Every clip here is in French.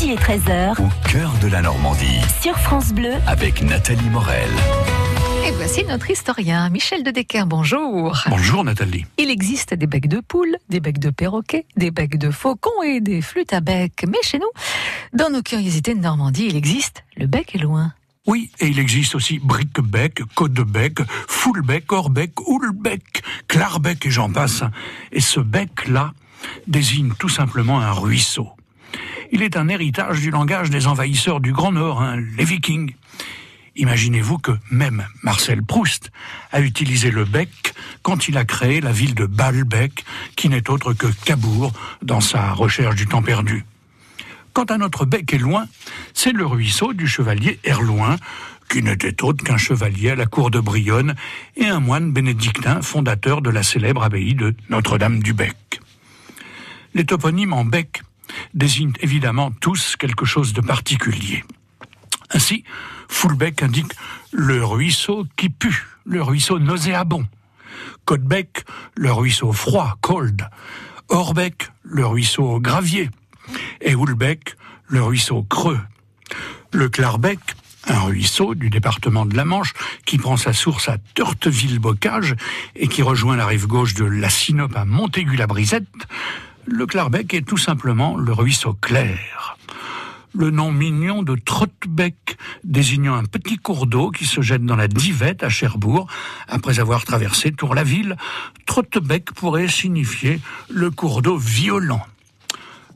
midi et 13h. Au cœur de la Normandie. Sur France Bleu. Avec Nathalie Morel. Et voici notre historien, Michel de Decker, bonjour. Bonjour Nathalie. Il existe des becs de poule, des becs de perroquet, des becs de faucon et des flûtes à bec. Mais chez nous, dans nos curiosités de Normandie, il existe le bec est loin. Oui, et il existe aussi brique-bec, côte-bec, full-bec, hors-bec, houle-bec, clarbec et j'en passe. Et ce bec-là désigne tout simplement un ruisseau. Il est un héritage du langage des envahisseurs du Grand Nord, hein, les Vikings. Imaginez-vous que même Marcel Proust a utilisé le bec quand il a créé la ville de Baalbec, qui n'est autre que Cabourg dans sa recherche du temps perdu. Quant à notre bec est loin, c'est le ruisseau du chevalier Erloin, qui n'était autre qu'un chevalier à la cour de Brionne et un moine bénédictin fondateur de la célèbre abbaye de Notre-Dame du Bec. Les toponymes en bec désignent évidemment tous quelque chose de particulier. Ainsi, Foulbec indique le ruisseau qui pue, le ruisseau nauséabond. Côtebec, le ruisseau froid, cold. Orbec, le ruisseau gravier. Et Houlbec, le ruisseau creux. Le Clarbec, un ruisseau du département de la Manche qui prend sa source à Turteville-Bocage et qui rejoint la rive gauche de la Sinope à Montaigu-la-Brisette, le Clarbec est tout simplement le ruisseau clair le nom mignon de Trottebec, désignant un petit cours d'eau qui se jette dans la Divette à Cherbourg. Après avoir traversé Tour-la-Ville, Trottebec pourrait signifier le cours d'eau violent.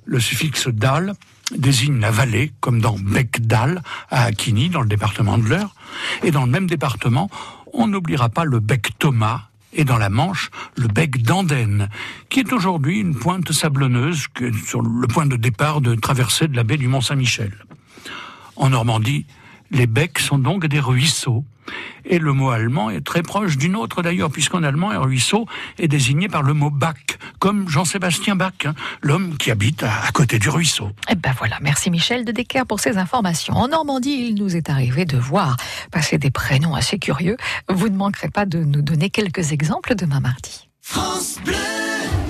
Le suffixe dal désigne la vallée, comme dans Bec-Dal, à Aquigny, dans le département de l'Eure. Et dans le même département, on n'oubliera pas le bec Thomas, et dans la Manche, le bec d'Andenne, qui est aujourd'hui une pointe sablonneuse sur le point de départ de traversée de la baie du Mont-Saint-Michel. En Normandie, les becs sont donc des ruisseaux. Et le mot allemand est très proche d'une autre d'ailleurs, puisqu'en allemand, un ruisseau est désigné par le mot Bach, comme Jean-Sébastien Bach, hein, l'homme qui habite à, côté du ruisseau. Et eh ben voilà, merci Michel de Decker pour ces informations. En Normandie, il nous est arrivé de voir passer des prénoms assez curieux. Vous ne manquerez pas de nous donner quelques exemples demain mardi. France Bleu